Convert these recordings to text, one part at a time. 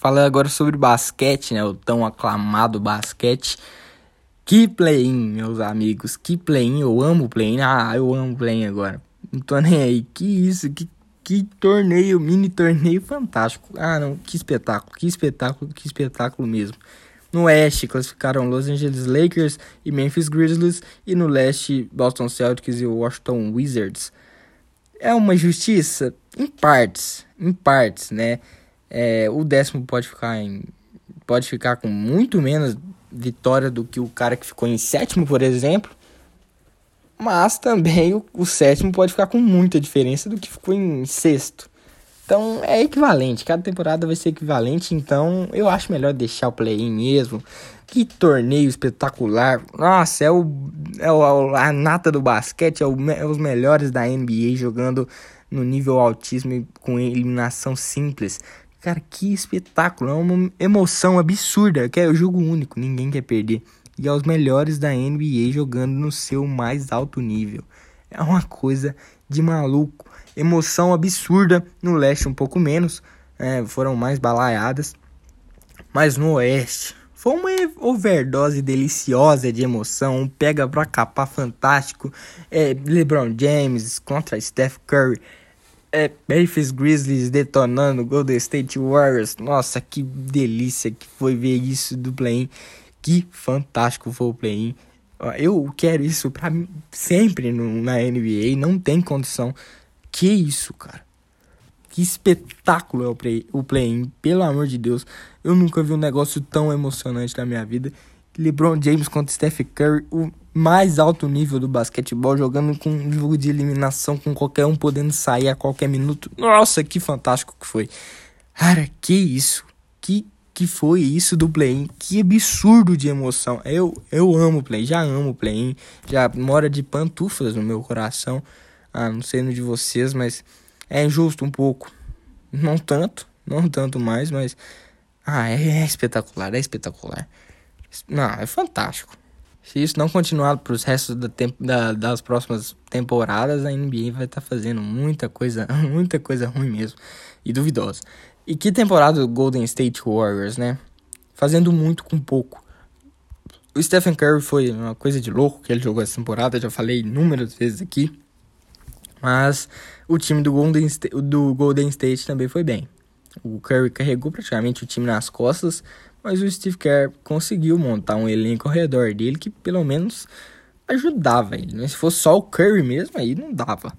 Falando agora sobre basquete, né? O tão aclamado basquete. Que play-in, meus amigos. Que play-in. Eu amo play-in. Ah, eu amo play-in agora. Não tô nem aí. Que isso, que, que torneio, mini torneio fantástico. Ah, não, que espetáculo, que espetáculo, que espetáculo mesmo. No oeste classificaram Los Angeles Lakers e Memphis Grizzlies e no leste Boston Celtics e Washington Wizards. É uma justiça em partes, em partes, né? É, o décimo pode ficar em pode ficar com muito menos vitória do que o cara que ficou em sétimo, por exemplo. Mas também o, o sétimo pode ficar com muita diferença do que ficou em sexto. Então é equivalente, cada temporada vai ser equivalente, então eu acho melhor deixar o play-in mesmo. Que torneio espetacular! Nossa, é, o, é o, a nata do basquete, é, o, é os melhores da NBA jogando no nível altíssimo com eliminação simples. Cara, que espetáculo! É uma emoção absurda, que é o jogo único, ninguém quer perder. E é os melhores da NBA jogando no seu mais alto nível. É uma coisa de maluco emoção absurda. No leste, um pouco menos, é, foram mais balaiadas. Mas no oeste, foi uma overdose deliciosa de emoção, um pega pra capar fantástico. É, LeBron James contra Steph Curry. É, Memphis Grizzlies detonando Golden State Warriors. Nossa, que delícia que foi ver isso do play-in. Que fantástico foi o play-in. Eu quero isso para sempre no, na NBA. Não tem condição que isso, cara? Que espetáculo é o play, play-in, pelo amor de Deus. Eu nunca vi um negócio tão emocionante na minha vida. LeBron James contra Steph Curry, o mais alto nível do basquetebol, jogando com um jogo de eliminação, com qualquer um podendo sair a qualquer minuto. Nossa, que fantástico que foi. Cara, que isso? Que que foi isso do play-in? Que absurdo de emoção. Eu eu amo play, já amo play-in, já mora de pantufas no meu coração. Ah, não sei no de vocês, mas é injusto um pouco. Não tanto, não tanto mais, mas. Ah, é, é espetacular, é espetacular. Não, é fantástico. Se isso não continuar para os restos da da, das próximas temporadas, a NBA vai estar tá fazendo muita coisa, muita coisa ruim mesmo e duvidosa. E que temporada do Golden State Warriors, né? Fazendo muito com pouco. O Stephen Curry foi uma coisa de louco que ele jogou essa temporada, já falei inúmeras vezes aqui. Mas o time do Golden, do Golden State também foi bem. O Curry carregou praticamente o time nas costas, mas o Steve Kerr conseguiu montar um elenco ao redor dele que pelo menos ajudava ele. Né? Se fosse só o Curry mesmo, aí não dava.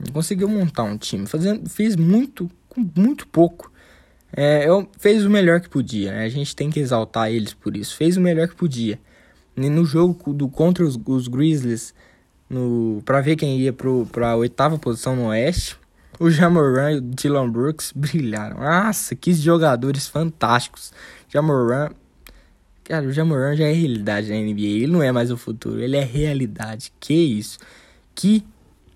Ele conseguiu montar um time, fazendo, fez muito com muito pouco. É, eu, fez o melhor que podia, né? a gente tem que exaltar eles por isso. Fez o melhor que podia. E no jogo do, contra os, os Grizzlies, para ver quem ia para a oitava posição no Oeste. O Jamoran e o Dylan Brooks brilharam. Nossa, que jogadores fantásticos. Jamoran, cara, o Jamoran já é realidade na NBA. Ele não é mais o futuro, ele é realidade. Que isso? Que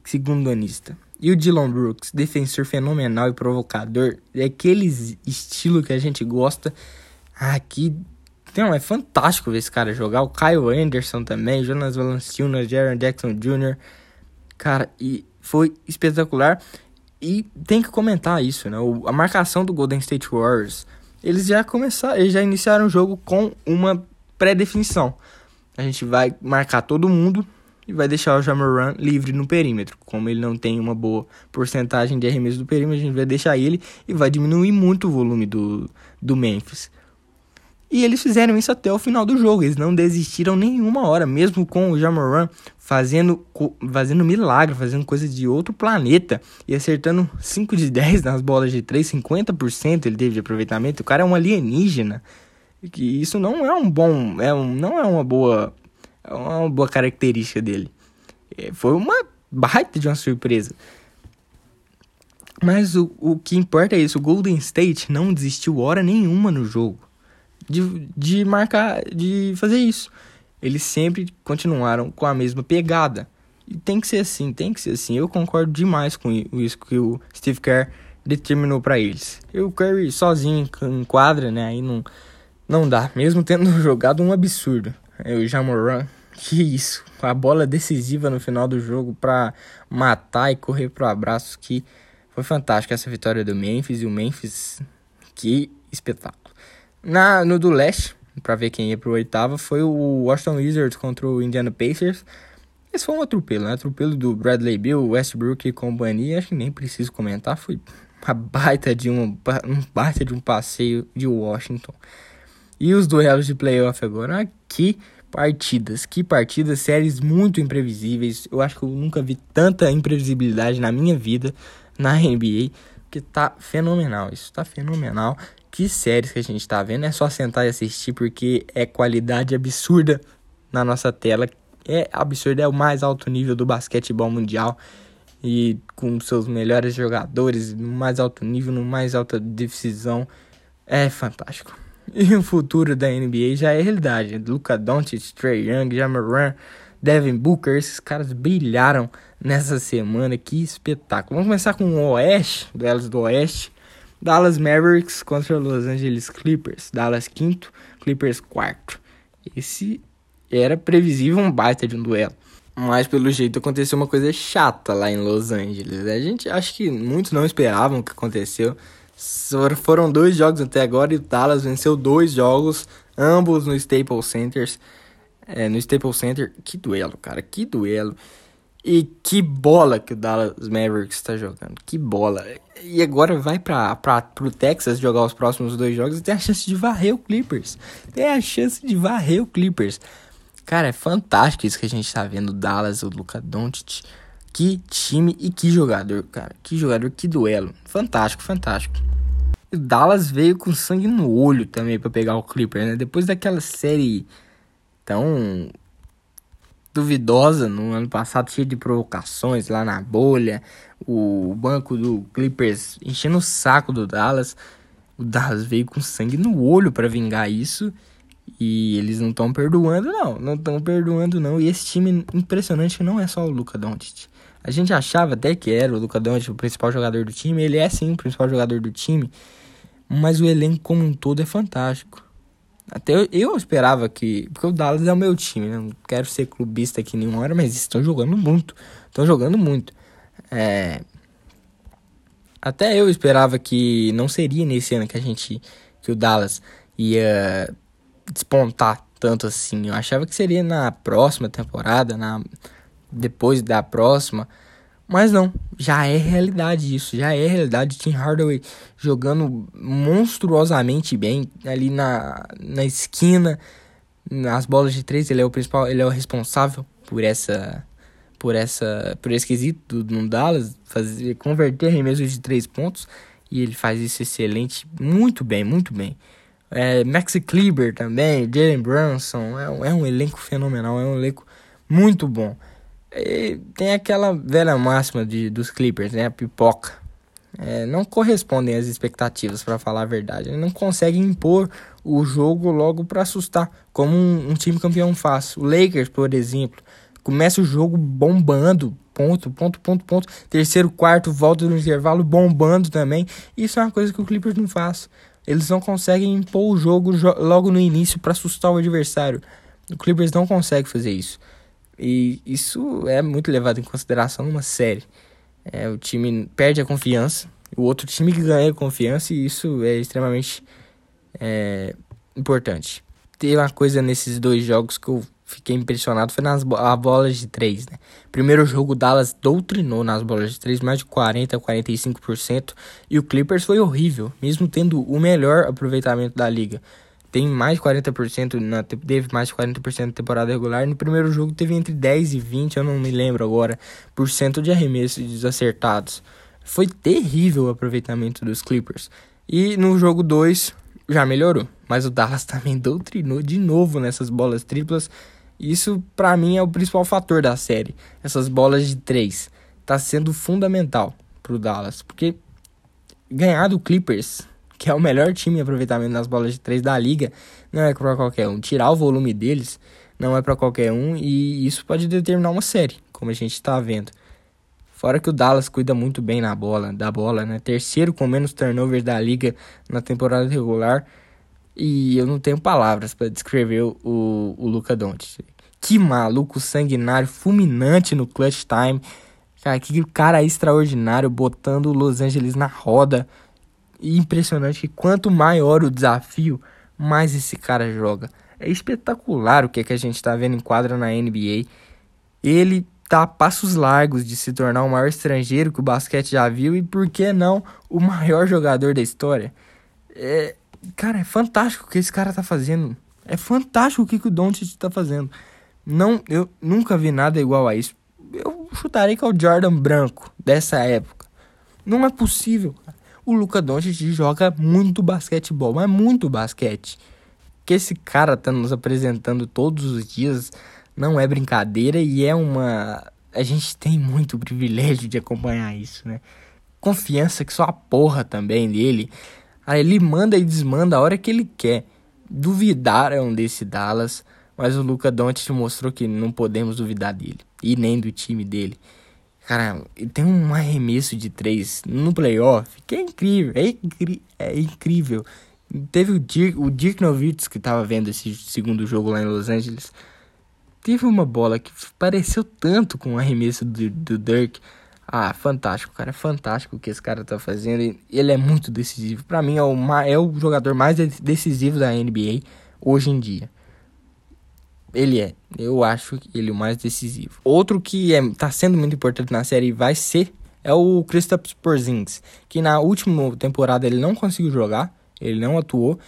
segundo anista. E o Dylan Brooks, defensor fenomenal e provocador, é aquele estilo que a gente gosta. Ah, que não, é fantástico ver esse cara jogar. O Kyle Anderson também, Jonas Valanciunas, Jaron Jackson Jr. Cara, e foi espetacular. E tem que comentar isso, né? O, a marcação do Golden State Warriors, eles já começaram, eles já iniciaram o jogo com uma pré-definição. A gente vai marcar todo mundo e vai deixar o Jamoran livre no perímetro. Como ele não tem uma boa porcentagem de arremesso do perímetro, a gente vai deixar ele e vai diminuir muito o volume do, do Memphis. E eles fizeram isso até o final do jogo. Eles não desistiram nenhuma hora, mesmo com o Jamoran fazendo, fazendo milagre, fazendo coisa de outro planeta e acertando 5 de 10 nas bolas de 3, 50% ele teve de aproveitamento. O cara é um alienígena. Que isso não é um bom, é um, não é uma boa, é uma boa característica dele. É, foi uma baita de uma surpresa. Mas o, o que importa é isso, o Golden State não desistiu hora nenhuma no jogo de, de marcar, de fazer isso. Eles sempre continuaram com a mesma pegada. E tem que ser assim, tem que ser assim. Eu concordo demais com isso que o Steve Kerr determinou para eles. E o Curry sozinho em quadra, né? Aí não, não dá. Mesmo tendo jogado um absurdo. É o Jamoran, que isso. A bola decisiva no final do jogo para matar e correr pro abraço. Que foi fantástico essa vitória do Memphis. E o Memphis que espetáculo. Na, no do leste, para ver quem ia pro oitavo, foi o Washington Wizards contra o Indiana Pacers. Esse foi um atropelo, né? Atropelo do Bradley Bill, Westbrook e companhia. Acho que nem preciso comentar. Foi uma baita de um, um baita de um passeio de Washington. E os duelos de playoff agora, que partidas, que partidas, séries muito imprevisíveis. Eu acho que eu nunca vi tanta imprevisibilidade na minha vida na NBA, que tá fenomenal. Isso tá fenomenal. Que séries que a gente tá vendo, é só sentar e assistir porque é qualidade absurda na nossa tela. É absurdo, é o mais alto nível do basquetebol mundial e com seus melhores jogadores no mais alto nível, no mais alta decisão. É fantástico. E o futuro da NBA já é realidade. Luca Doncic, Trey Young, Jamoran, Devin Booker, esses caras brilharam nessa semana. Que espetáculo. Vamos começar com o Oeste, duelos do Oeste. Dallas Mavericks contra Los Angeles Clippers. Dallas quinto, Clippers quarto. Esse era previsível um baita de um duelo. Mas pelo jeito aconteceu uma coisa chata lá em Los Angeles. A gente acho que muitos não esperavam o que aconteceu. Foram dois jogos até agora e o Dallas venceu dois jogos, ambos no Staples Center. É, no Staples Center. Que duelo, cara, que duelo. E que bola que o Dallas Mavericks está jogando. Que bola. E agora vai para pro Texas jogar os próximos dois jogos e tem a chance de varrer o Clippers. Tem a chance de varrer o Clippers. Cara, é fantástico isso que a gente tá vendo. Dallas, o Luka Doncic. Que time e que jogador, cara. Que jogador, que duelo. Fantástico, fantástico. E o Dallas veio com sangue no olho também para pegar o Clipper, né? Depois daquela série tão duvidosa no ano passado, cheia de provocações lá na bolha, o banco do Clippers enchendo o saco do Dallas. O Dallas veio com sangue no olho para vingar isso. E eles não estão perdoando, não. Não estão perdoando, não. E esse time impressionante não é só o Luca Doncic. A gente achava até que era o Luca Doncic o principal jogador do time. Ele é sim o principal jogador do time. Mas o elenco como um todo é fantástico. Até eu, eu esperava que. Porque o Dallas é o meu time, né? Não quero ser clubista aqui nenhuma hora, mas estão jogando muito. Estão jogando muito. É. Até eu esperava que não seria nesse ano que a gente. que o Dallas ia despontar tanto assim. Eu achava que seria na próxima temporada, na depois da próxima. Mas não, já é realidade isso, já é realidade. Tim Hardaway jogando monstruosamente bem ali na, na esquina, nas bolas de três, ele é o principal, ele é o responsável por essa por essa por esse quesito no Dallas, fazer converter arremessos de três pontos e ele faz isso excelente, muito bem, muito bem. É, Maxi Kleber também, Jalen Brunson, é, é um elenco fenomenal, é um elenco muito bom. E tem aquela velha máxima de, dos Clippers, né? A pipoca. É, não correspondem às expectativas, para falar a verdade. Ele não consegue impor o jogo logo para assustar, como um, um, time campeão faz. O Lakers, por exemplo, começa o jogo bombando, ponto, ponto, ponto, ponto. Terceiro, quarto, volta no intervalo bombando também. Isso é uma coisa que o Clippers não faz. Eles não conseguem impor o jogo logo no início para assustar o adversário. O Clippers não consegue fazer isso. E isso é muito levado em consideração numa série. É, o time perde a confiança, o outro time ganha confiança e isso é extremamente é, importante. Tem uma coisa nesses dois jogos que eu fiquei impressionado foi nas bolas de três, né? Primeiro jogo, o Dallas doutrinou nas bolas de três, mais de 40% a 45%, e o Clippers foi horrível, mesmo tendo o melhor aproveitamento da liga. Tem mais de 40%, na, teve mais de 40% na temporada regular. No primeiro jogo teve entre 10 e 20, eu não me lembro agora, por cento de arremessos desacertados. Foi terrível o aproveitamento dos Clippers. E no jogo 2 já melhorou, mas o Dallas também doutrinou de novo nessas bolas triplas isso para mim é o principal fator da série. Essas bolas de três tá sendo fundamental pro Dallas, porque ganhar do Clippers, que é o melhor time em aproveitamento nas bolas de três da liga, não é para qualquer um. Tirar o volume deles não é para qualquer um e isso pode determinar uma série, como a gente está vendo. Fora que o Dallas cuida muito bem na bola, da bola, né? Terceiro com menos turnovers da liga na temporada regular. E eu não tenho palavras para descrever o, o Luca Doncic. Que maluco sanguinário, fulminante no clutch time. Cara, que cara extraordinário, botando o Los Angeles na roda. Impressionante que quanto maior o desafio, mais esse cara joga. É espetacular o que, é que a gente está vendo em quadra na NBA. Ele tá a passos largos de se tornar o maior estrangeiro que o basquete já viu e por que não o maior jogador da história. É, cara, é fantástico o que esse cara tá fazendo. É fantástico o que, que o Doncic tá fazendo. Não, eu nunca vi nada igual a isso. Eu chutaria que é o Jordan branco dessa época. Não é possível. O Luca Doncic joga muito basquetebol, mas muito basquete. Que esse cara tá nos apresentando todos os dias não é brincadeira e é uma. A gente tem muito privilégio de acompanhar isso, né? Confiança que só a porra também dele. Aí ele manda e desmanda a hora que ele quer. Duvidaram desse Dallas, mas o Luca Doncic mostrou que não podemos duvidar dele e nem do time dele. Cara, tem um arremesso de três no playoff que é incrível, é, é incrível. Teve o Dirk, o Dirk Nowitzki que tava vendo esse segundo jogo lá em Los Angeles teve uma bola que pareceu tanto com o arremesso do, do Dirk. Ah, fantástico, cara. Fantástico o que esse cara tá fazendo. Ele é muito decisivo. Para mim, é o, é o jogador mais decisivo da NBA hoje em dia. Ele é. Eu acho ele o mais decisivo. Outro que é, tá sendo muito importante na série vai ser é o Kristaps Porzingis, que na última temporada ele não conseguiu jogar, ele não atuou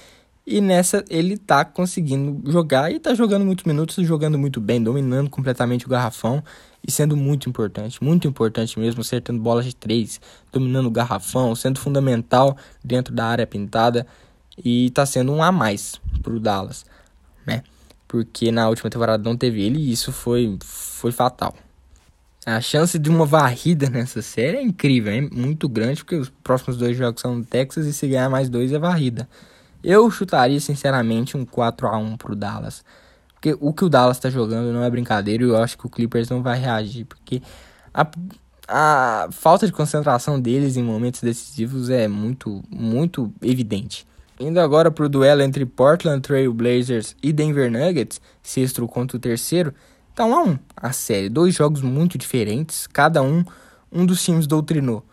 e nessa ele tá conseguindo jogar e tá jogando muitos minutos, jogando muito bem, dominando completamente o garrafão e sendo muito importante, muito importante mesmo, acertando bolas de três, dominando o garrafão, sendo fundamental dentro da área pintada e tá sendo um a mais pro Dallas, né? Porque na última temporada não teve ele e isso foi, foi fatal. A chance de uma varrida nessa série é incrível, é muito grande, porque os próximos dois jogos são no Texas e se ganhar mais dois é varrida. Eu chutaria, sinceramente, um 4 a 1 pro Dallas. Porque o que o Dallas tá jogando não é brincadeira e eu acho que o Clippers não vai reagir. Porque a, a falta de concentração deles em momentos decisivos é muito, muito evidente. Indo agora pro duelo entre Portland Trail Blazers e Denver Nuggets, sexto contra o terceiro, tá 1 a 1 a série. Dois jogos muito diferentes, cada um, um dos times doutrinou.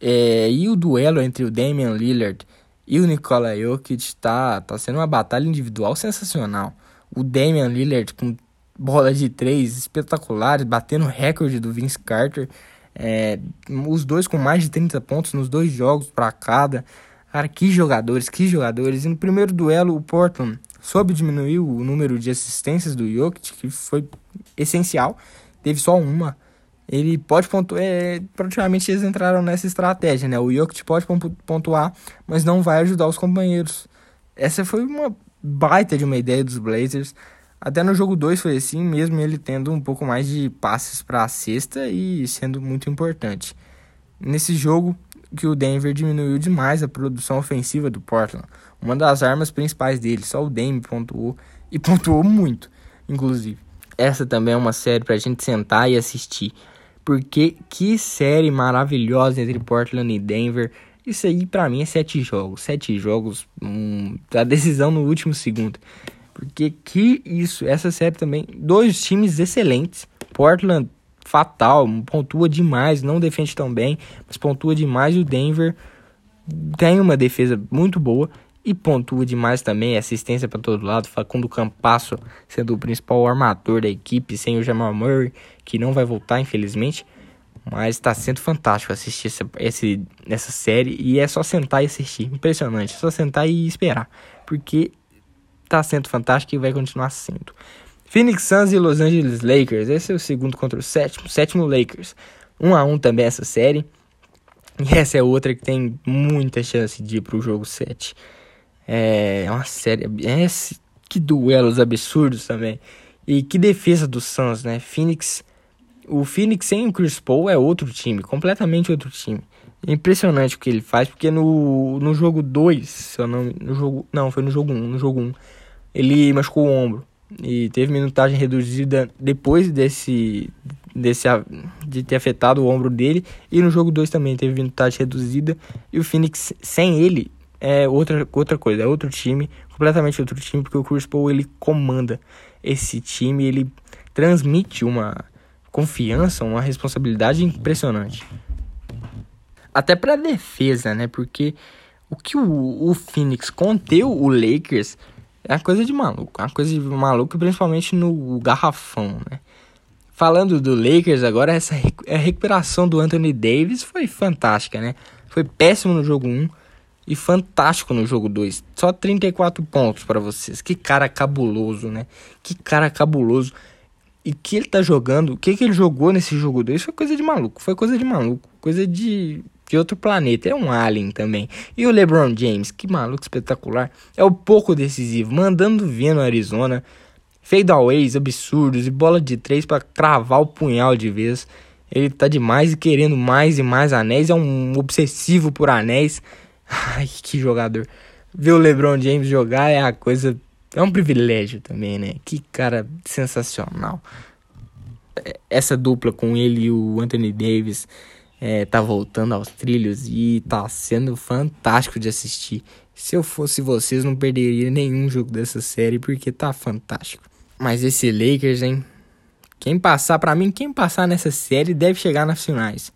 É, e o duelo entre o Damian Lillard e o Nikola Jokic tá, tá sendo uma batalha individual sensacional. O Damian Lillard com bola de três espetaculares, batendo o recorde do Vince Carter. É, os dois com mais de 30 pontos nos dois jogos para cada. Cara, que jogadores, que jogadores. E no primeiro duelo, o Portland soube diminuir o número de assistências do Jokic, que foi essencial. Teve só uma ele pode pontuar. É, praticamente eles entraram nessa estratégia, né? O Jokic pode pontuar, mas não vai ajudar os companheiros. Essa foi uma baita de uma ideia dos Blazers. Até no jogo 2 foi assim, mesmo ele tendo um pouco mais de passes para a cesta e sendo muito importante. Nesse jogo que o Denver diminuiu demais a produção ofensiva do Portland, uma das armas principais dele, só o Dame pontuou e pontuou muito, inclusive. Essa também é uma série pra gente sentar e assistir. Porque que série maravilhosa entre Portland e Denver. Isso aí para mim é sete jogos. Sete jogos, hum, a decisão no último segundo. Porque que isso, essa série também. Dois times excelentes. Portland fatal, pontua demais, não defende tão bem, mas pontua demais. O Denver tem uma defesa muito boa e pontua demais também, assistência para todo lado. Facundo Campasso sendo o principal armador da equipe, sem o Jamal Murray, que não vai voltar, infelizmente. Mas está sendo fantástico assistir essa, esse, essa série e é só sentar e assistir. Impressionante, é só sentar e esperar. Porque está sendo fantástico e vai continuar sendo. Phoenix Suns e Los Angeles Lakers. Esse é o segundo contra o sétimo. Sétimo Lakers. 1 um a 1 um também essa série. E essa é outra que tem muita chance de ir para o jogo 7. É, é uma série. É, que duelos absurdos também. E que defesa do Suns, né? Phoenix. O Phoenix sem o Chris Paul é outro time, completamente outro time. É impressionante o que ele faz, porque no, no jogo 2, se eu não. No jogo, não, foi no jogo 1. Um, no jogo 1. Um, ele machucou o ombro. E teve minutagem reduzida depois desse. desse de ter afetado o ombro dele. E no jogo 2 também teve minutagem reduzida. E o Phoenix, sem ele, é outra, outra coisa, é outro time, completamente outro time, porque o Chris Paul ele comanda esse time, ele transmite uma confiança, uma responsabilidade impressionante. Até para defesa, né? Porque O que o, o Phoenix conteu o Lakers é uma coisa de maluco. Uma coisa de maluco, principalmente no garrafão, né? Falando do Lakers agora, essa a recuperação do Anthony Davis foi fantástica, né? Foi péssimo no jogo 1 e fantástico no jogo 2. Só 34 pontos para vocês. Que cara cabuloso, né? Que cara cabuloso. E que ele tá jogando, o que, que ele jogou nesse jogo 2 foi coisa de maluco. Foi coisa de maluco. Coisa de, de outro planeta. É um alien também. E o LeBron James, que maluco espetacular. É o pouco decisivo, mandando ver no Arizona. Fadeaways absurdos e bola de três para cravar o punhal de vez. Ele tá demais e querendo mais e mais anéis. É um obsessivo por anéis. Ai, que jogador. Ver o LeBron James jogar é a coisa. É um privilégio também, né? Que cara sensacional. É, essa dupla com ele e o Anthony Davis é, tá voltando aos trilhos e tá sendo fantástico de assistir. Se eu fosse vocês, não perderia nenhum jogo dessa série porque tá fantástico. Mas esse Lakers, hein? Quem passar, para mim, quem passar nessa série deve chegar nas finais.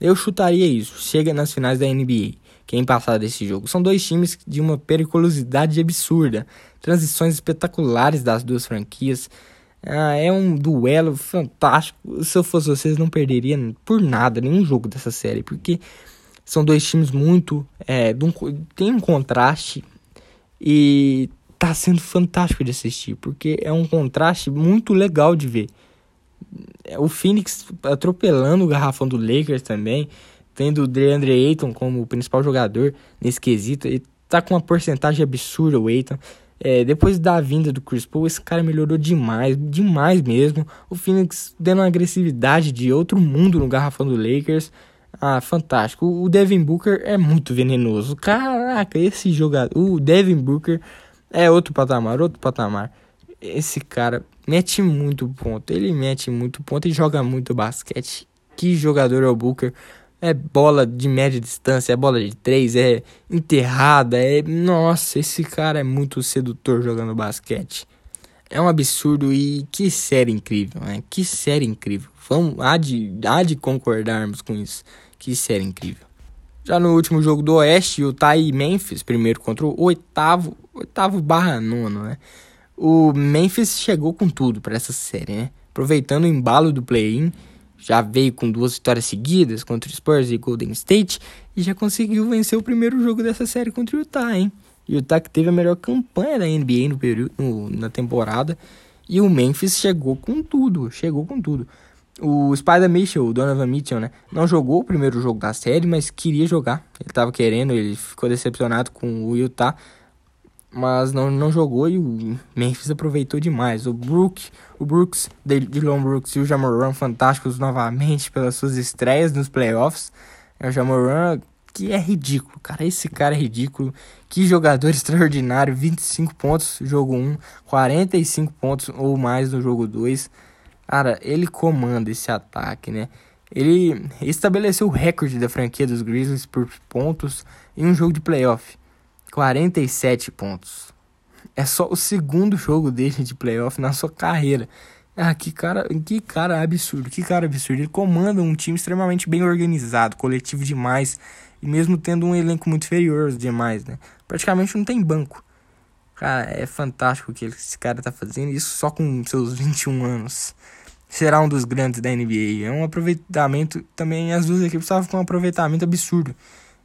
Eu chutaria isso, chega nas finais da NBA. Quem passar desse jogo. São dois times de uma periculosidade absurda. Transições espetaculares das duas franquias. Ah, é um duelo fantástico. Se eu fosse vocês, não perderia por nada nenhum jogo dessa série. Porque são dois times muito. É, um, tem um contraste. E tá sendo fantástico de assistir, porque é um contraste muito legal de ver. O Phoenix atropelando o garrafão do Lakers também, tendo o DeAndre Ayton como principal jogador nesse quesito, e tá com uma porcentagem absurda o Ayton. É, depois da vinda do Chris Paul, esse cara melhorou demais, demais mesmo. O Phoenix dando uma agressividade de outro mundo no garrafão do Lakers. Ah, fantástico. O Devin Booker é muito venenoso. Caraca, esse jogador, o Devin Booker é outro patamar, outro patamar. Esse cara mete muito ponto. Ele mete muito ponto e joga muito basquete. Que jogador é o Booker? É bola de média distância, é bola de três, é enterrada, é. Nossa, esse cara é muito sedutor jogando basquete. É um absurdo e que série incrível, né? Que série incrível. Vamos, há de, há de concordarmos com isso. Que série incrível. Já no último jogo do Oeste, o Tai Memphis, primeiro contra o oitavo, oitavo barra nono, né? O Memphis chegou com tudo para essa série, né? Aproveitando o embalo do play-in, já veio com duas vitórias seguidas contra o Spurs e Golden State e já conseguiu vencer o primeiro jogo dessa série contra o Utah, hein? O Utah que teve a melhor campanha da NBA no período, no, na temporada. E o Memphis chegou com tudo, chegou com tudo. O Spider Mitchell, o Donovan Mitchell, né? Não jogou o primeiro jogo da série, mas queria jogar. Ele tava querendo, ele ficou decepcionado com o Utah, mas não, não jogou e o Memphis aproveitou demais. O Brook, o Brooks, Dylan Brooks e o Jamoran fantásticos novamente pelas suas estreias nos playoffs. É o Jamoran que é ridículo, cara. Esse cara é ridículo. Que jogador extraordinário. 25 pontos no jogo 1, 45 pontos ou mais no jogo 2. Cara, ele comanda esse ataque, né? Ele estabeleceu o recorde da franquia dos Grizzlies por pontos em um jogo de playoff. 47 pontos. É só o segundo jogo dele de playoff na sua carreira. Ah, que cara, que cara absurdo, que cara absurdo. Ele comanda um time extremamente bem organizado, coletivo demais, e mesmo tendo um elenco muito inferior aos demais, né? Praticamente não tem banco. Cara, é fantástico o que esse cara tá fazendo, isso só com seus 21 anos será um dos grandes da NBA. É um aproveitamento também, as duas equipes estavam com um aproveitamento absurdo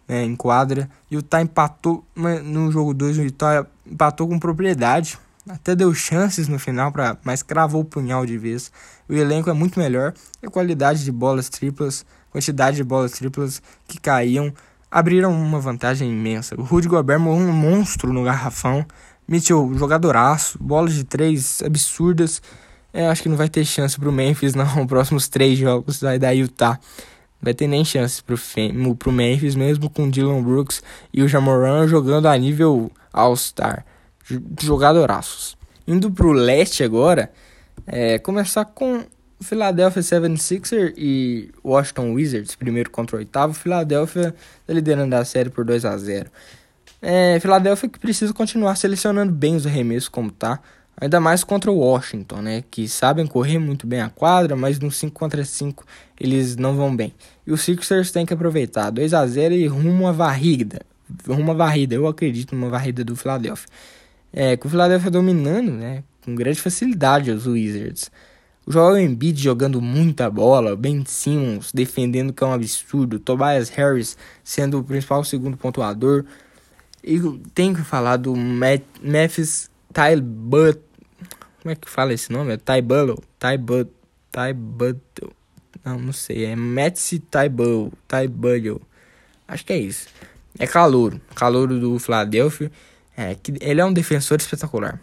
né, em quadra. E o Utah empatou no jogo 2, o Utah empatou com propriedade. Até deu chances no final, pra, mas cravou o punhal de vez. O elenco é muito melhor. E a qualidade de bolas triplas, quantidade de bolas triplas que caíam, abriram uma vantagem imensa. O Rudy Gobert morreu um monstro no garrafão. Mitchell, jogadoraço, bolas de três absurdas. É, acho que não vai ter chance pro Memphis, não. Próximos três jogos vai dar Utah. Vai ter nem chance pro, Fem pro Memphis, mesmo com Dylan Brooks e o Jamoran jogando a nível All-Star. Jogadoraços. Indo pro leste agora, é, começar com Philadelphia 76er e Washington Wizards, primeiro contra o oitavo. Philadelphia tá liderando a série por 2 a 0 é, Philadelphia que precisa continuar selecionando bem os arremessos como tá. Ainda mais contra o Washington, né? Que sabem correr muito bem a quadra, mas no 5 contra 5 eles não vão bem. E os Sixers têm que aproveitar 2 a 0 e rumo à varrida. uma varrida. Eu acredito numa varrida do Philadelphia. É, com o Philadelphia dominando, né? Com grande facilidade os Wizards. O Joel Embiid jogando muita bola, Ben Simmons defendendo que é um absurdo, Tobias Harris sendo o principal segundo pontuador. E tenho que falar do Memphis Tybut. Como é que fala esse nome? É. Tybut. Tybut. Não, não sei. É Matsi Tybullo. Tybullo. Acho que é isso. É calouro. Calouro do Philadelphia. É, que ele é um defensor espetacular.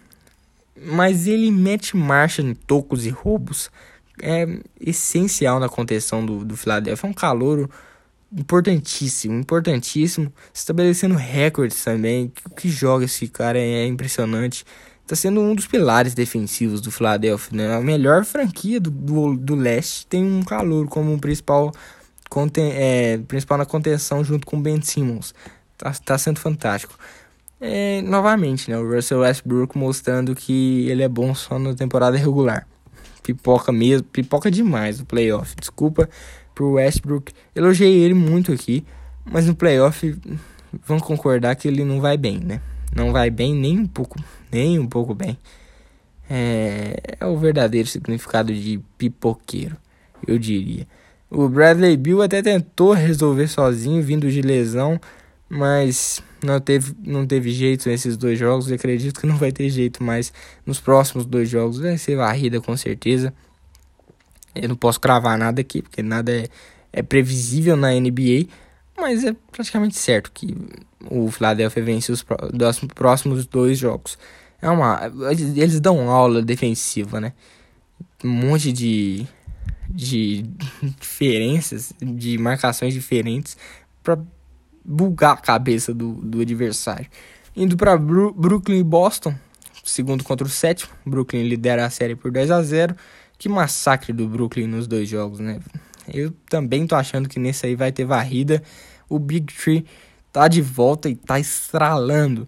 Mas ele mete marcha em tocos e roubos. É essencial na contenção do, do Philadelphia. É um calouro importantíssimo, importantíssimo. Estabelecendo recordes também. O que joga esse cara é impressionante. Está sendo um dos pilares defensivos do Philadelphia. Né? A melhor franquia do, do, do leste tem um calor como um principal, conten, é, principal na contenção junto com o Ben Simmons. Tá, tá sendo fantástico. É, novamente, né? O Russell Westbrook mostrando que ele é bom só na temporada regular. Pipoca mesmo, pipoca demais no playoff. Desculpa pro Westbrook. Elogiei ele muito aqui, mas no playoff vamos concordar que ele não vai bem, né? Não vai bem nem um pouco, nem um pouco bem. É, é o verdadeiro significado de pipoqueiro, eu diria. O Bradley Bill até tentou resolver sozinho, vindo de lesão, mas não teve, não teve jeito nesses dois jogos. Eu acredito que não vai ter jeito mais nos próximos dois jogos. Vai ser varrida com certeza. Eu não posso cravar nada aqui, porque nada é, é previsível na NBA, mas é praticamente certo que o Philadelphia vence os próximos dois jogos. É uma, eles dão aula defensiva, né? Um monte de, de diferenças, de marcações diferentes para bugar a cabeça do, do adversário. Indo para Brooklyn e Boston, segundo contra o sétimo, Brooklyn lidera a série por 2 a 0 que massacre do Brooklyn nos dois jogos, né? Eu também tô achando que nesse aí vai ter varrida. O Big Tree tá de volta e tá estralando.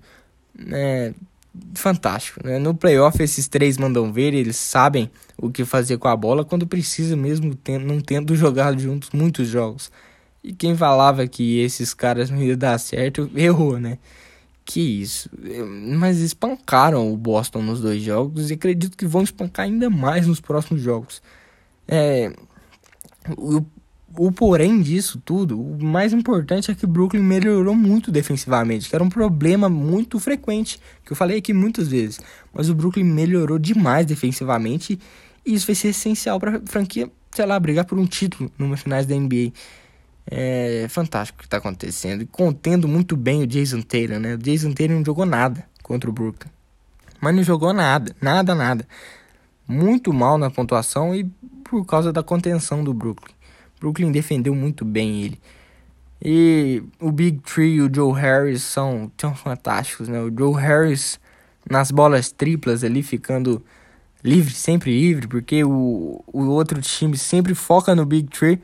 É fantástico. Né? No playoff, esses três mandam ver, eles sabem o que fazer com a bola quando precisa, mesmo tendo, não tendo jogado juntos muitos jogos. E quem falava que esses caras não iam dar certo, errou, né? Que isso. Mas espancaram o Boston nos dois jogos e acredito que vão espancar ainda mais nos próximos jogos. É, o, o porém disso tudo, o mais importante é que Brooklyn melhorou muito defensivamente, que era um problema muito frequente, que eu falei aqui muitas vezes. Mas o Brooklyn melhorou demais defensivamente e isso vai ser essencial para a franquia, sei lá, brigar por um título numa finais da NBA. É fantástico o que está acontecendo. E contendo muito bem o Jason Taylor, né? O Jason Taylor não jogou nada contra o Brooklyn. Mas não jogou nada, nada, nada. Muito mal na pontuação e por causa da contenção do Brooklyn. Brooklyn defendeu muito bem ele. E o Big Tree e o Joe Harris são tão fantásticos, né? O Joe Harris nas bolas triplas ali ficando livre, sempre livre, porque o, o outro time sempre foca no Big Tree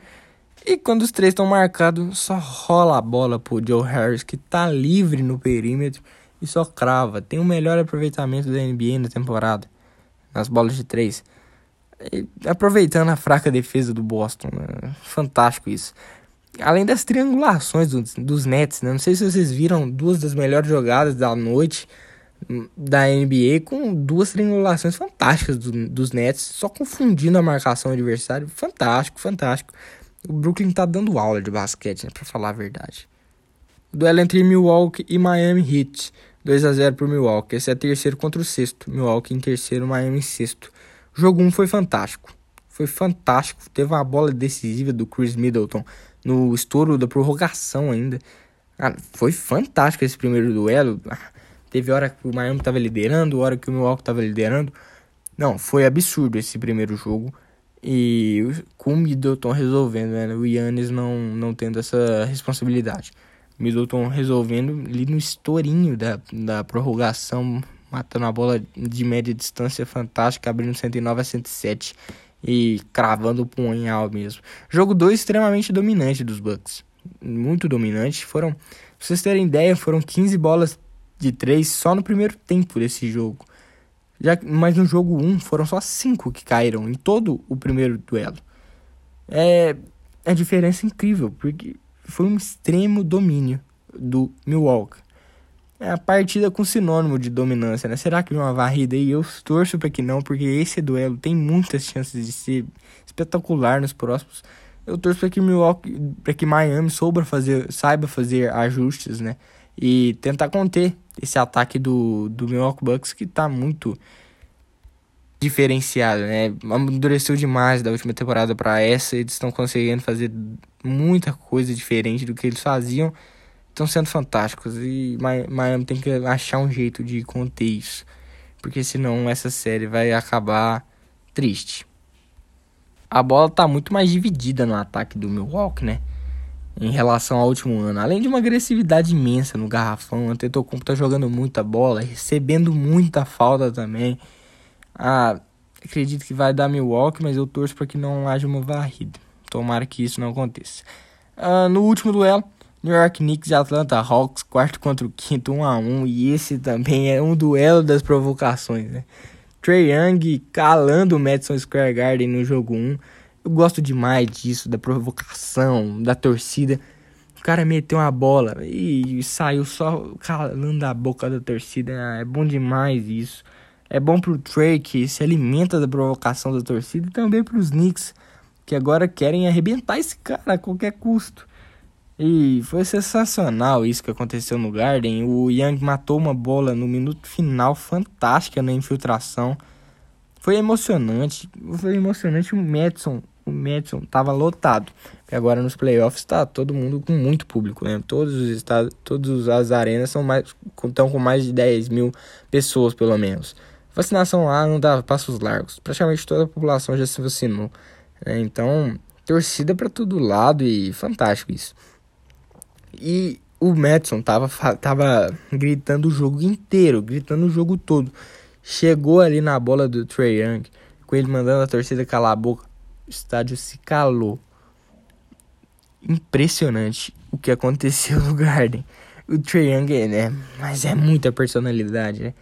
e quando os três estão marcados, só rola a bola pro Joe Harris, que tá livre no perímetro e só crava. Tem o melhor aproveitamento da NBA na temporada, nas bolas de três. Aproveitando a fraca defesa do Boston, né? fantástico isso. Além das triangulações dos, dos Nets, né? não sei se vocês viram duas das melhores jogadas da noite da NBA com duas triangulações fantásticas do, dos Nets, só confundindo a marcação adversária. Fantástico, fantástico. O Brooklyn tá dando aula de basquete, né, pra falar a verdade. Duelo entre Milwaukee e Miami Heat. 2 a 0 pro Milwaukee. Esse é terceiro contra o sexto. Milwaukee em terceiro, Miami em sexto. Jogo 1 um foi fantástico. Foi fantástico. Teve uma bola decisiva do Chris Middleton no estouro da prorrogação ainda. Cara, foi fantástico esse primeiro duelo. Teve hora que o Miami tava liderando, hora que o Milwaukee tava liderando. Não, foi absurdo esse primeiro jogo. E com o Middleton resolvendo, né? O Yannis não, não tendo essa responsabilidade. Middleton resolvendo ali no estourinho da, da prorrogação, matando a bola de média distância fantástica, abrindo 109 a 107 e cravando o punhal mesmo. Jogo 2 extremamente dominante dos Bucks. Muito dominante. Foram, pra vocês terem ideia, foram 15 bolas de 3 só no primeiro tempo desse jogo. Já, mas no jogo 1 foram só 5 que caíram em todo o primeiro duelo. É, é diferença incrível, porque foi um extremo domínio do Milwaukee. É a partida com sinônimo de dominância, né? Será que uma varrida aí? Eu torço para que não, porque esse duelo tem muitas chances de ser espetacular nos próximos. Eu torço para que Milwaukee, para que Miami saiba fazer, saiba fazer ajustes, né? E tentar conter esse ataque do, do Milwaukee Bucks que tá muito diferenciado, né? Amadureceu demais da última temporada para essa, eles estão conseguindo fazer muita coisa diferente do que eles faziam. Estão sendo fantásticos e Miami tem que achar um jeito de conter isso, porque senão essa série vai acabar triste. A bola tá muito mais dividida no ataque do Milwaukee, né? Em relação ao último ano. Além de uma agressividade imensa no garrafão, o Antetokounmpo tá jogando muita bola, recebendo muita falta também. Ah, acredito que vai dar Milwaukee, mas eu torço para que não haja uma varrida. Tomara que isso não aconteça. Ah, no último duelo, New York Knicks e Atlanta Hawks, quarto contra o quinto, 1 a 1 E esse também é um duelo das provocações, né? Trey Young calando o Madison Square Garden no jogo 1. Eu gosto demais disso, da provocação, da torcida. O cara meteu uma bola e saiu só calando a boca da torcida. É bom demais isso. É bom pro Trey que se alimenta da provocação da torcida e também pros Knicks que agora querem arrebentar esse cara a qualquer custo. E foi sensacional isso que aconteceu no Garden. O Young matou uma bola no minuto final fantástica na infiltração. Foi emocionante. Foi emocionante o Madison. O Madison tava lotado. E agora nos playoffs está todo mundo com muito público. Né? Todos os estados, todas as arenas são mais, estão com mais de 10 mil pessoas, pelo menos. Vacinação lá não dá passos largos. Praticamente toda a população já se vacinou. Né? Então, torcida para todo lado e fantástico isso. E o Madison tava, tava gritando o jogo inteiro, gritando o jogo todo. Chegou ali na bola do Trey Young, com ele mandando a torcida calar a boca. O estádio se calou. Impressionante o que aconteceu no Garden. O Trey Young, né? Mas é muita personalidade, né?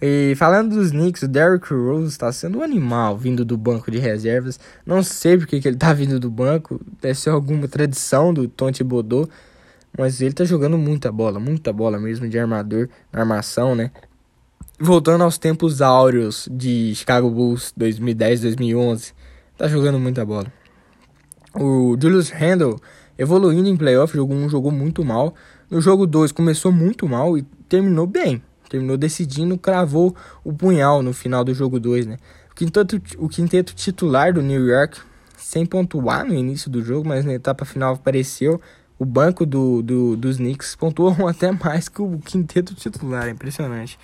E falando dos Knicks, o Derrick Rose está sendo um animal vindo do banco de reservas. Não sei porque que ele está vindo do banco, deve ser alguma tradição do Tom Thibodeau, mas ele está jogando muita bola, muita bola mesmo de armador, armação, né? Voltando aos tempos áureos de Chicago Bulls 2010, 2011, tá jogando muita bola. O Julius Randle evoluindo em playoff, jogou um jogou muito mal. No jogo 2 começou muito mal e terminou bem terminou decidindo, cravou o punhal no final do jogo 2, né? O quinteto, o quinteto titular do New York, sem pontuar no início do jogo, mas na etapa final apareceu. O banco do, do, dos Knicks pontuou até mais que o quinteto titular, é impressionante.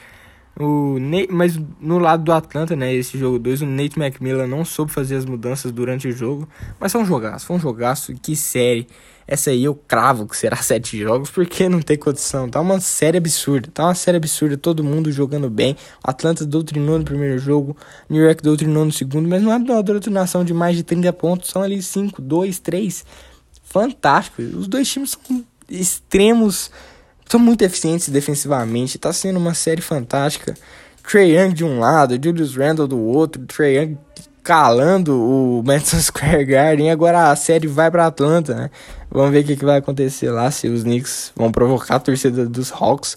O Nate, mas no lado do Atlanta, né, esse jogo 2, o Nate McMillan não soube fazer as mudanças durante o jogo, mas foi um jogaço, foi um jogaço, que série. Essa aí eu cravo que será sete jogos, porque não tem condição. Tá uma série absurda. Tá uma série absurda. Todo mundo jogando bem. O Atlanta doutrinou no primeiro jogo. New York doutrinou no segundo. Mas não é uma doutrinação de mais de 30 pontos. São ali 5, 2, 3. Fantástico. Os dois times são extremos. São muito eficientes defensivamente. Tá sendo uma série fantástica. Trey Young de um lado, Julius Randle do outro. Trey Young calando o Madison Square Garden. Agora a série vai para Atlanta, né? Vamos ver o que, que vai acontecer lá, se os Knicks vão provocar a torcida dos Hawks.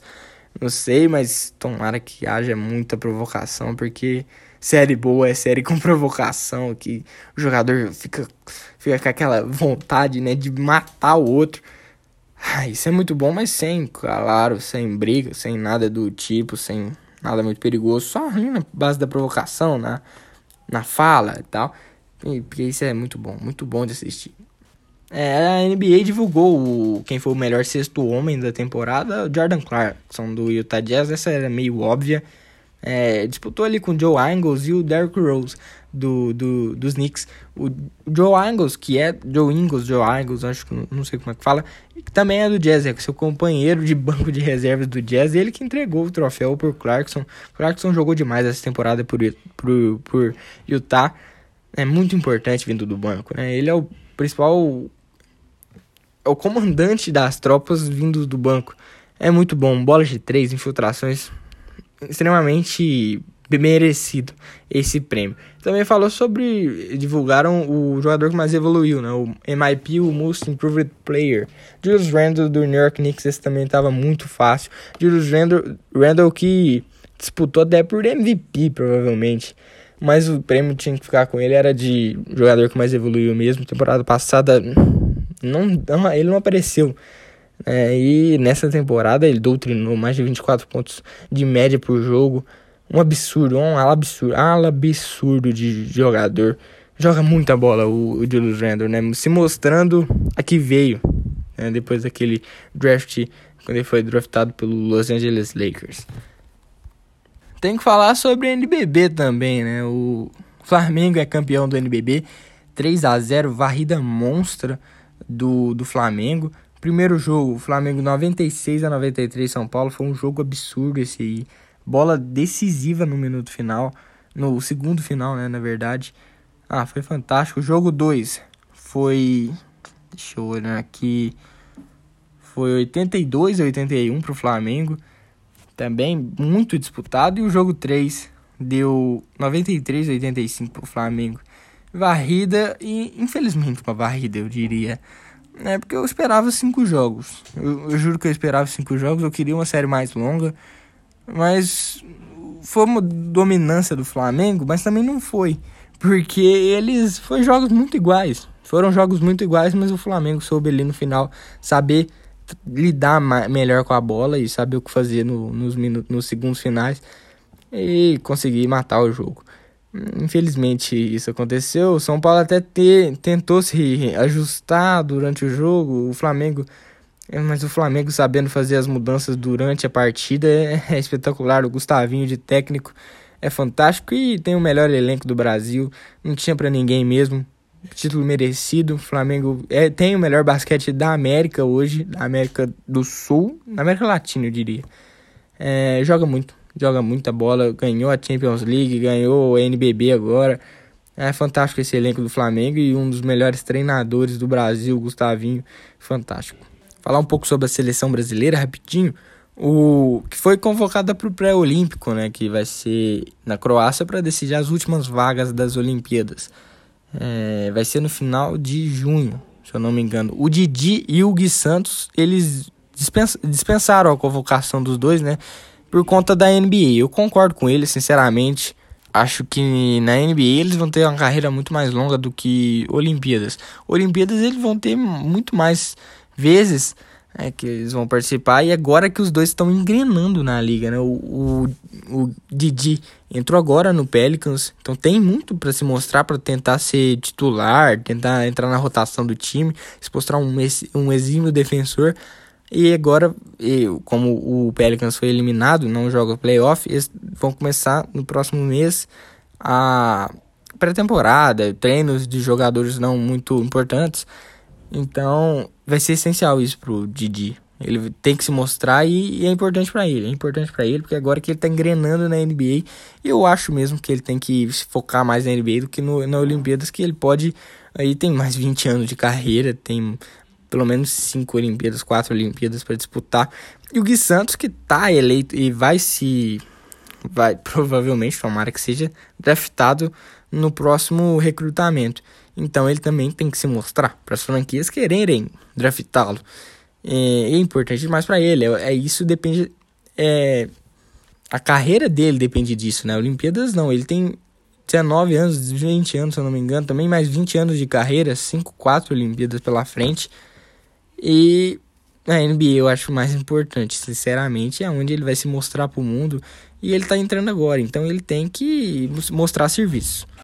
Não sei, mas tomara que haja muita provocação, porque série boa é série com provocação, que o jogador fica, fica com aquela vontade, né, de matar o outro. Ah, isso é muito bom, mas sem, claro, sem briga, sem nada do tipo, sem nada muito perigoso, só na base da provocação, né? na fala e tal. Porque isso é muito bom, muito bom de assistir. É, a NBA divulgou o, quem foi o melhor sexto homem da temporada, Jordan Clarkson do Utah Jazz. Essa era meio óbvia. É, disputou ali com o Joe Ingles e o Derrick Rose do, do, dos Knicks. O Joe Ingles, que é Joe Ingles, Joe Ingles, acho que não sei como é que fala, que também é do Jazz, é seu companheiro de banco de reservas do Jazz, ele que entregou o troféu por Clarkson. Clarkson jogou demais essa temporada por, por, por Utah. É muito importante vindo do banco, né? Ele é o principal é o comandante das tropas vindo do banco. É muito bom, bolas de três, infiltrações extremamente merecido esse prêmio. Também falou sobre. Divulgaram o jogador que mais evoluiu, né? O MIP, o Most Improved Player. Julius Randle do New York Knicks, esse também estava muito fácil. Julius Randle, Randle que disputou até por MVP, provavelmente. Mas o prêmio tinha que ficar com ele, era de jogador que mais evoluiu mesmo. Temporada passada, não, não ele não apareceu. É, e nessa temporada ele doutrinou mais de 24 pontos de média por jogo. Um absurdo, um ala absurdo, ala absurdo de jogador. Joga muita bola o, o Julius Randle, né? Se mostrando a que veio, né? Depois daquele draft, quando ele foi draftado pelo Los Angeles Lakers. Tem que falar sobre NBB também, né? O Flamengo é campeão do NBB, 3 a 0 varrida monstra do, do Flamengo. Primeiro jogo, Flamengo 96 a 93 São Paulo, foi um jogo absurdo esse aí. Bola decisiva no minuto final, no segundo final, né, na verdade. Ah, foi fantástico. Jogo 2 foi deixa eu olhar aqui. Foi 82 a 81 pro Flamengo. Também muito disputado e o jogo 3 deu 93 a 85 pro Flamengo. Varrida e infelizmente uma varrida, eu diria. É porque eu esperava cinco jogos. Eu, eu, juro que eu esperava cinco jogos. Eu queria uma série mais longa. Mas foi uma dominância do Flamengo, mas também não foi. Porque eles. Foi jogos muito iguais. Foram jogos muito iguais, mas o Flamengo soube ali no final saber lidar melhor com a bola e saber o que fazer no, nos, minutos, nos segundos finais e conseguir matar o jogo. Infelizmente isso aconteceu. O São Paulo até te, tentou se ajustar durante o jogo. O Flamengo, é, mas o Flamengo sabendo fazer as mudanças durante a partida é, é espetacular. O Gustavinho de técnico é fantástico e tem o melhor elenco do Brasil. Não tinha para ninguém mesmo. Título merecido. O Flamengo é, tem o melhor basquete da América hoje, da América do Sul, da América Latina, eu diria. É, joga muito joga muita bola, ganhou a Champions League, ganhou a NBB agora. É fantástico esse elenco do Flamengo e um dos melhores treinadores do Brasil, Gustavinho, fantástico. Falar um pouco sobre a seleção brasileira rapidinho. O que foi convocada para o pré-olímpico, né, que vai ser na Croácia para decidir as últimas vagas das Olimpíadas. É, vai ser no final de junho, se eu não me engano. O Didi e o Gui Santos, eles dispensaram a convocação dos dois, né? Por conta da NBA. Eu concordo com ele, sinceramente. Acho que na NBA eles vão ter uma carreira muito mais longa do que Olimpíadas. Olimpíadas eles vão ter muito mais vezes é, que eles vão participar. E agora que os dois estão engrenando na liga, né? O, o, o Didi entrou agora no Pelicans, então tem muito para se mostrar para tentar ser titular, tentar entrar na rotação do time, se mostrar um, um exímio defensor. E agora, como o Pelicans foi eliminado, não joga playoff, eles vão começar no próximo mês a pré-temporada, treinos de jogadores não muito importantes. Então, vai ser essencial isso pro Didi. Ele tem que se mostrar e, e é importante para ele. É importante para ele porque agora que ele tá engrenando na NBA, eu acho mesmo que ele tem que se focar mais na NBA do que no, na Olimpíadas, que ele pode aí tem mais 20 anos de carreira, tem pelo menos cinco Olimpíadas, quatro Olimpíadas para disputar. E o Gui Santos, que tá eleito e vai se. Vai provavelmente, tomara que seja draftado no próximo recrutamento. Então ele também tem que se mostrar para as franquias quererem draftá-lo. É, é, importante demais para ele. É, é, isso depende. É, a carreira dele depende disso, né? Olimpíadas não. Ele tem 19 anos, 20 anos, se eu não me engano, também mais 20 anos de carreira, 5, 4 Olimpíadas pela frente. E a NBA eu acho mais importante, sinceramente, é onde ele vai se mostrar para o mundo e ele está entrando agora, então ele tem que mostrar serviço.